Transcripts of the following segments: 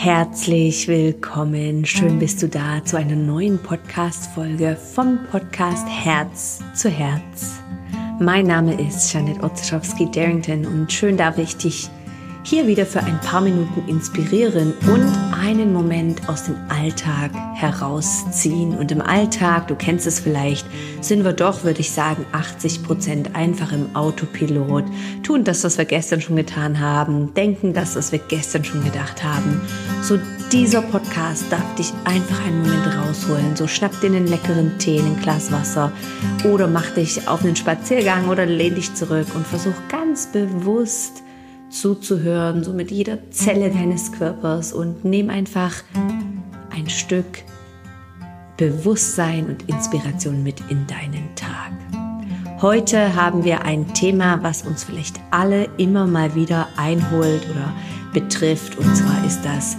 Herzlich willkommen, schön bist du da zu einer neuen Podcast-Folge vom Podcast Herz zu Herz. Mein Name ist Janet Otzischowski-Darrington und schön darf ich dich hier wieder für ein paar Minuten inspirieren und einen Moment aus dem Alltag herausziehen. Und im Alltag, du kennst es vielleicht, sind wir doch, würde ich sagen, 80 Prozent einfach im Autopilot, tun das, was wir gestern schon getan haben, denken das, was wir gestern schon gedacht haben. So dieser Podcast darf dich einfach einen Moment rausholen. So schnapp dir einen leckeren Tee, ein Glas Wasser oder mach dich auf einen Spaziergang oder lehn dich zurück und versuch ganz bewusst zuzuhören, so mit jeder Zelle deines Körpers und nimm einfach ein Stück Bewusstsein und Inspiration mit in deinen Tag. Heute haben wir ein Thema, was uns vielleicht alle immer mal wieder einholt oder betrifft. Und zwar ist das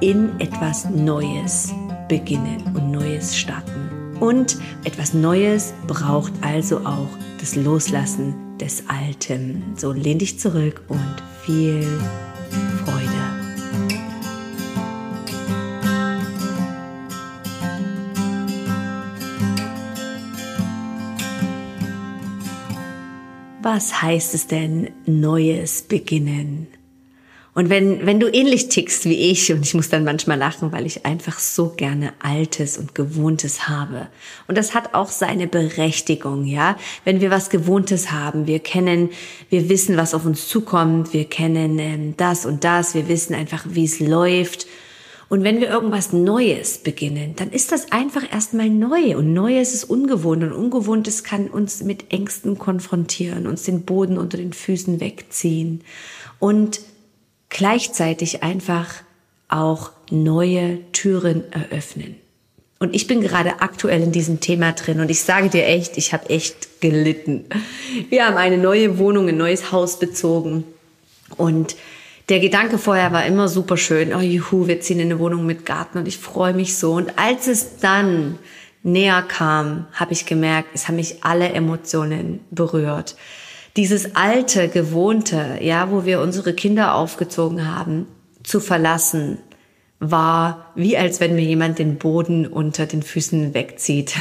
in etwas Neues beginnen und Neues starten. Und etwas Neues braucht also auch das Loslassen des Alten. So lehn dich zurück und viel Freude. Was heißt es denn Neues beginnen? Und wenn, wenn du ähnlich tickst wie ich, und ich muss dann manchmal lachen, weil ich einfach so gerne Altes und Gewohntes habe. Und das hat auch seine Berechtigung, ja. Wenn wir was Gewohntes haben, wir kennen, wir wissen, was auf uns zukommt, wir kennen ähm, das und das, wir wissen einfach, wie es läuft. Und wenn wir irgendwas Neues beginnen, dann ist das einfach erstmal neu. Und Neues ist ungewohnt. Und Ungewohntes kann uns mit Ängsten konfrontieren, uns den Boden unter den Füßen wegziehen. Und gleichzeitig einfach auch neue Türen eröffnen. Und ich bin gerade aktuell in diesem Thema drin und ich sage dir echt, ich habe echt gelitten. Wir haben eine neue Wohnung, ein neues Haus bezogen und der Gedanke vorher war immer super schön. Oh juhu, wir ziehen in eine Wohnung mit Garten und ich freue mich so. Und als es dann näher kam, habe ich gemerkt, es haben mich alle Emotionen berührt dieses alte, gewohnte, ja, wo wir unsere Kinder aufgezogen haben, zu verlassen, war wie als wenn mir jemand den Boden unter den Füßen wegzieht.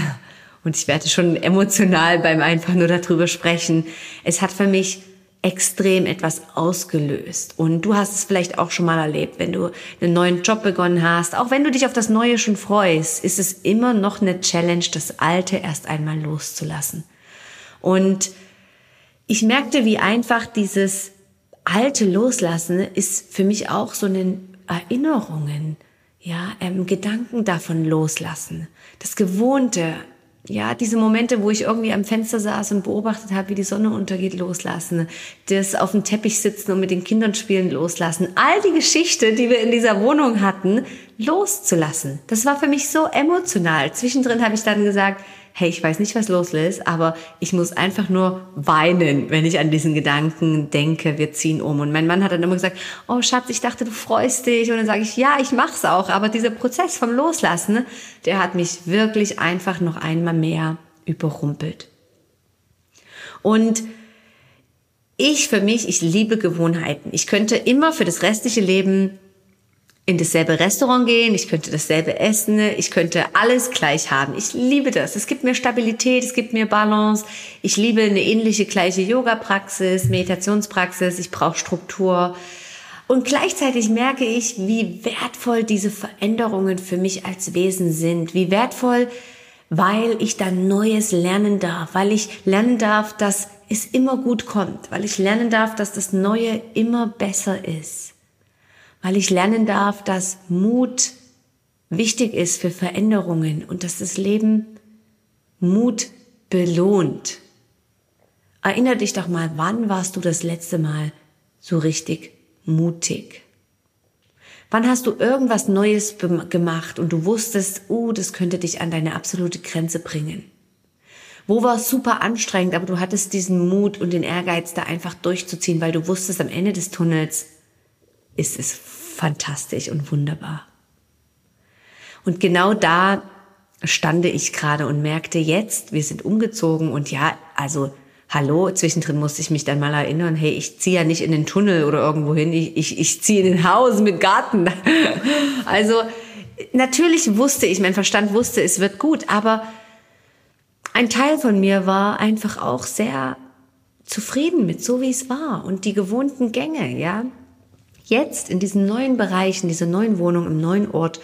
Und ich werde schon emotional beim einfach nur darüber sprechen. Es hat für mich extrem etwas ausgelöst. Und du hast es vielleicht auch schon mal erlebt, wenn du einen neuen Job begonnen hast. Auch wenn du dich auf das Neue schon freust, ist es immer noch eine Challenge, das Alte erst einmal loszulassen. Und ich merkte, wie einfach dieses alte Loslassen ist für mich auch so eine Erinnerungen, ja, ähm, Gedanken davon loslassen. Das Gewohnte, ja, diese Momente, wo ich irgendwie am Fenster saß und beobachtet habe, wie die Sonne untergeht, loslassen. Das auf dem Teppich sitzen und mit den Kindern spielen, loslassen. All die Geschichte, die wir in dieser Wohnung hatten, loszulassen. Das war für mich so emotional. Zwischendrin habe ich dann gesagt, hey, ich weiß nicht, was los ist, aber ich muss einfach nur weinen, wenn ich an diesen Gedanken denke, wir ziehen um. Und mein Mann hat dann immer gesagt, oh Schatz, ich dachte, du freust dich. Und dann sage ich, ja, ich mach's auch. Aber dieser Prozess vom Loslassen, der hat mich wirklich einfach noch einmal mehr überrumpelt. Und ich für mich, ich liebe Gewohnheiten. Ich könnte immer für das restliche Leben in dasselbe Restaurant gehen, ich könnte dasselbe essen, ich könnte alles gleich haben. Ich liebe das. Es gibt mir Stabilität, es gibt mir Balance. Ich liebe eine ähnliche gleiche Yoga-Praxis, Meditationspraxis, ich brauche Struktur. Und gleichzeitig merke ich, wie wertvoll diese Veränderungen für mich als Wesen sind. Wie wertvoll, weil ich dann Neues lernen darf, weil ich lernen darf, dass es immer gut kommt, weil ich lernen darf, dass das Neue immer besser ist weil ich lernen darf, dass Mut wichtig ist für Veränderungen und dass das Leben Mut belohnt. Erinner dich doch mal, wann warst du das letzte Mal so richtig mutig? Wann hast du irgendwas Neues gemacht und du wusstest, oh, uh, das könnte dich an deine absolute Grenze bringen? Wo war es super anstrengend, aber du hattest diesen Mut und den Ehrgeiz, da einfach durchzuziehen, weil du wusstest, am Ende des Tunnels ist es fantastisch und wunderbar. Und genau da stande ich gerade und merkte jetzt, wir sind umgezogen und ja, also hallo, zwischendrin musste ich mich dann mal erinnern, hey, ich ziehe ja nicht in den Tunnel oder irgendwo hin, ich, ich, ich ziehe in den Haus mit Garten. Also natürlich wusste ich, mein Verstand wusste, es wird gut, aber ein Teil von mir war einfach auch sehr zufrieden mit so, wie es war und die gewohnten Gänge, ja. Jetzt in diesem neuen Bereich, in dieser neuen Wohnung, im neuen Ort,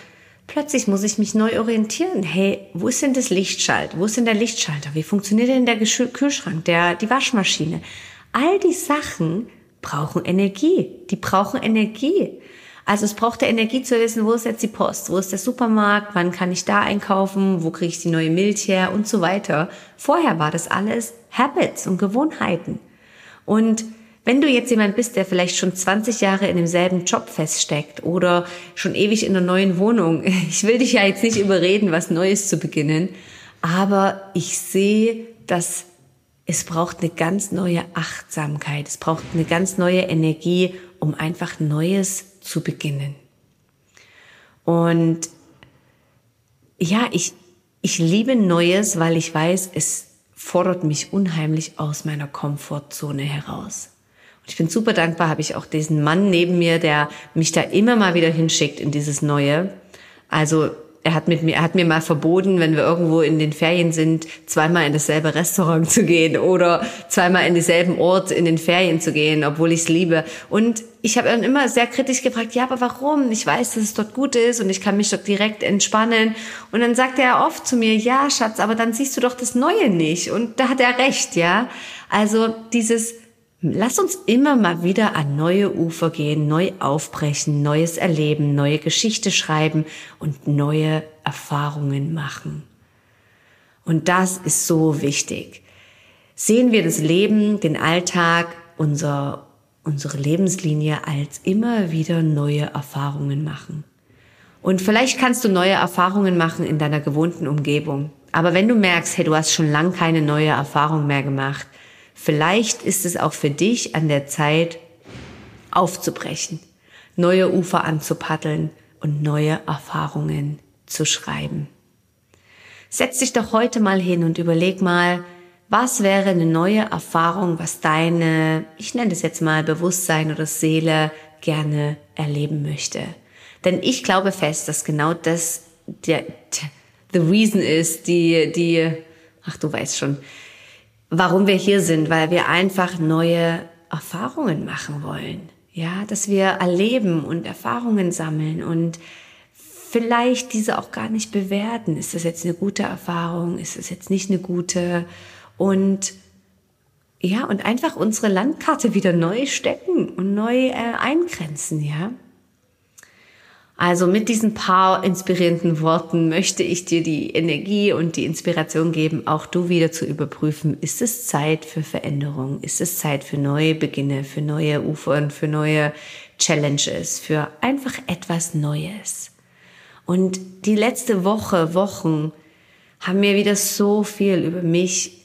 plötzlich muss ich mich neu orientieren. Hey, wo ist denn das Lichtschalter? Wo ist denn der Lichtschalter? Wie funktioniert denn der Kühlschrank, der, die Waschmaschine? All die Sachen brauchen Energie. Die brauchen Energie. Also es braucht der Energie zu wissen, wo ist jetzt die Post, wo ist der Supermarkt, wann kann ich da einkaufen, wo kriege ich die neue Milch her und so weiter. Vorher war das alles Habits und Gewohnheiten. Und wenn du jetzt jemand bist, der vielleicht schon 20 Jahre in demselben Job feststeckt oder schon ewig in einer neuen Wohnung, ich will dich ja jetzt nicht überreden, was Neues zu beginnen, aber ich sehe, dass es braucht eine ganz neue Achtsamkeit, es braucht eine ganz neue Energie, um einfach Neues zu beginnen. Und ja, ich, ich liebe Neues, weil ich weiß, es fordert mich unheimlich aus meiner Komfortzone heraus. Ich bin super dankbar, habe ich auch diesen Mann neben mir, der mich da immer mal wieder hinschickt in dieses Neue. Also er hat mit mir, er hat mir mal verboten, wenn wir irgendwo in den Ferien sind, zweimal in dasselbe Restaurant zu gehen oder zweimal in denselben Ort in den Ferien zu gehen, obwohl ich es liebe. Und ich habe dann immer sehr kritisch gefragt, ja, aber warum? Ich weiß, dass es dort gut ist und ich kann mich dort direkt entspannen. Und dann sagte er oft zu mir, ja, Schatz, aber dann siehst du doch das Neue nicht. Und da hat er recht, ja. Also dieses Lass uns immer mal wieder an neue Ufer gehen, neu aufbrechen, neues erleben, neue Geschichte schreiben und neue Erfahrungen machen. Und das ist so wichtig. Sehen wir das Leben, den Alltag, unser, unsere Lebenslinie als immer wieder neue Erfahrungen machen. Und vielleicht kannst du neue Erfahrungen machen in deiner gewohnten Umgebung. Aber wenn du merkst, hey, du hast schon lang keine neue Erfahrung mehr gemacht, Vielleicht ist es auch für dich an der Zeit, aufzubrechen, neue Ufer anzupaddeln und neue Erfahrungen zu schreiben. Setz dich doch heute mal hin und überleg mal, was wäre eine neue Erfahrung, was deine, ich nenne das jetzt mal Bewusstsein oder Seele gerne erleben möchte. Denn ich glaube fest, dass genau das der, the reason ist, die, die, ach du weißt schon, warum wir hier sind, weil wir einfach neue Erfahrungen machen wollen. Ja, dass wir erleben und Erfahrungen sammeln und vielleicht diese auch gar nicht bewerten. Ist das jetzt eine gute Erfahrung? Ist das jetzt nicht eine gute? Und ja, und einfach unsere Landkarte wieder neu stecken und neu äh, eingrenzen, ja. Also mit diesen paar inspirierenden Worten möchte ich dir die Energie und die Inspiration geben, auch du wieder zu überprüfen, ist es Zeit für Veränderung, ist es Zeit für neue Beginne, für neue Ufern, für neue Challenges, für einfach etwas Neues. Und die letzte Woche, Wochen haben mir wieder so viel über mich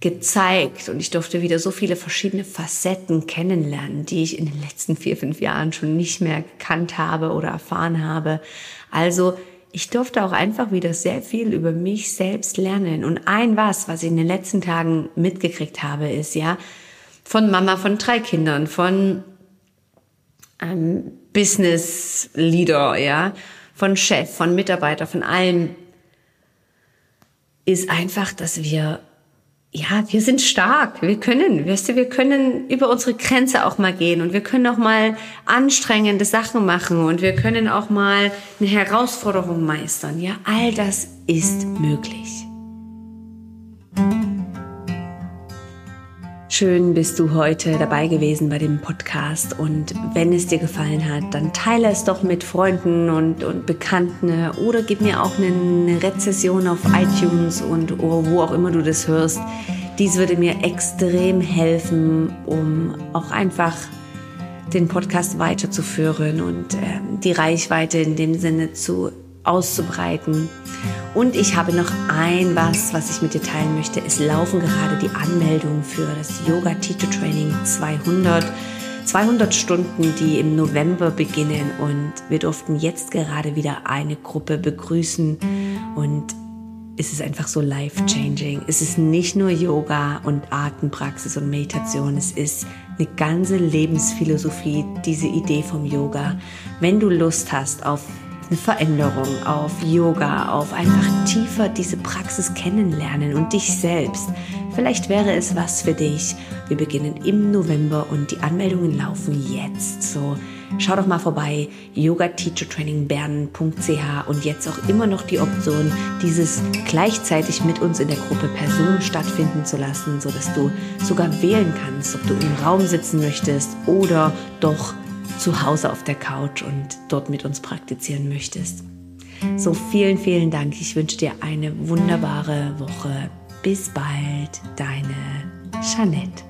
gezeigt und ich durfte wieder so viele verschiedene Facetten kennenlernen, die ich in den letzten vier, fünf Jahren schon nicht mehr gekannt habe oder erfahren habe. Also ich durfte auch einfach wieder sehr viel über mich selbst lernen. Und ein was, was ich in den letzten Tagen mitgekriegt habe, ist ja von Mama von drei Kindern, von ähm, Business Leader, ja, von Chef, von Mitarbeiter, von allen, ist einfach, dass wir ja, wir sind stark. Wir können, weißt du, wir können über unsere Grenze auch mal gehen und wir können auch mal anstrengende Sachen machen und wir können auch mal eine Herausforderung meistern. Ja, all das ist möglich. Schön bist du heute dabei gewesen bei dem Podcast und wenn es dir gefallen hat, dann teile es doch mit Freunden und, und Bekannten oder gib mir auch eine Rezession auf iTunes und wo auch immer du das hörst. Dies würde mir extrem helfen, um auch einfach den Podcast weiterzuführen und äh, die Reichweite in dem Sinne zu auszubreiten. Und ich habe noch ein was, was ich mit dir teilen möchte. Es laufen gerade die Anmeldungen für das Yoga Teacher Training 200. 200 Stunden, die im November beginnen und wir durften jetzt gerade wieder eine Gruppe begrüßen und ist es einfach so life-changing. Es ist nicht nur Yoga und Atempraxis und Meditation, es ist eine ganze Lebensphilosophie, diese Idee vom Yoga. Wenn du Lust hast auf eine Veränderung, auf Yoga, auf einfach tiefer diese Praxis kennenlernen und dich selbst. Vielleicht wäre es was für dich. Wir beginnen im November und die Anmeldungen laufen jetzt. So, schau doch mal vorbei, yogateachertrainingbern.ch und jetzt auch immer noch die Option, dieses gleichzeitig mit uns in der Gruppe Person stattfinden zu lassen, sodass du sogar wählen kannst, ob du im Raum sitzen möchtest oder doch zu Hause auf der Couch und dort mit uns praktizieren möchtest. So vielen, vielen Dank. Ich wünsche dir eine wunderbare Woche. Bis bald, deine Jeanette.